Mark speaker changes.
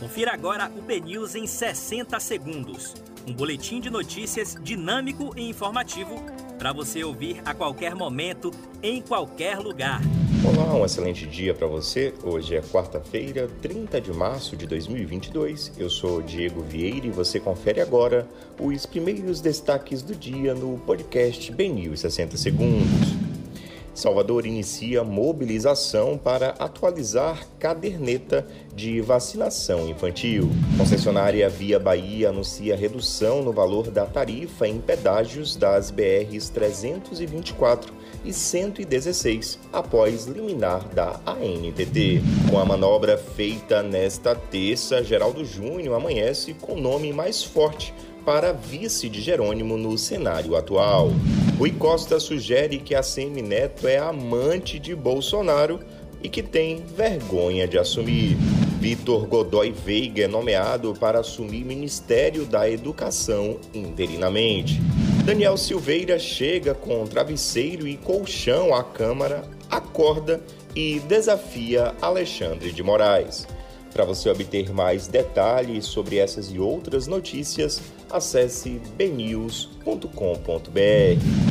Speaker 1: Confira agora o BNews em 60 segundos. Um boletim de notícias dinâmico e informativo para você ouvir a qualquer momento, em qualquer lugar.
Speaker 2: Olá, um excelente dia para você. Hoje é quarta-feira, 30 de março de 2022. Eu sou Diego Vieira e você confere agora os primeiros destaques do dia no podcast BNews 60 segundos. Salvador inicia mobilização para atualizar caderneta de vacinação infantil. Concessionária Via Bahia anuncia redução no valor da tarifa em pedágios das BRs 324 e 116, após liminar da ANTT. Com a manobra feita nesta terça, Geraldo Júnior amanhece com nome mais forte para vice de Jerônimo no cenário atual. Rui Costa sugere que a Semi Neto é amante de Bolsonaro e que tem vergonha de assumir. Vitor Godoy Veiga é nomeado para assumir Ministério da Educação interinamente. Daniel Silveira chega com travesseiro e colchão à Câmara, acorda e desafia Alexandre de Moraes. Para você obter mais detalhes sobre essas e outras notícias, acesse bnews.com.br.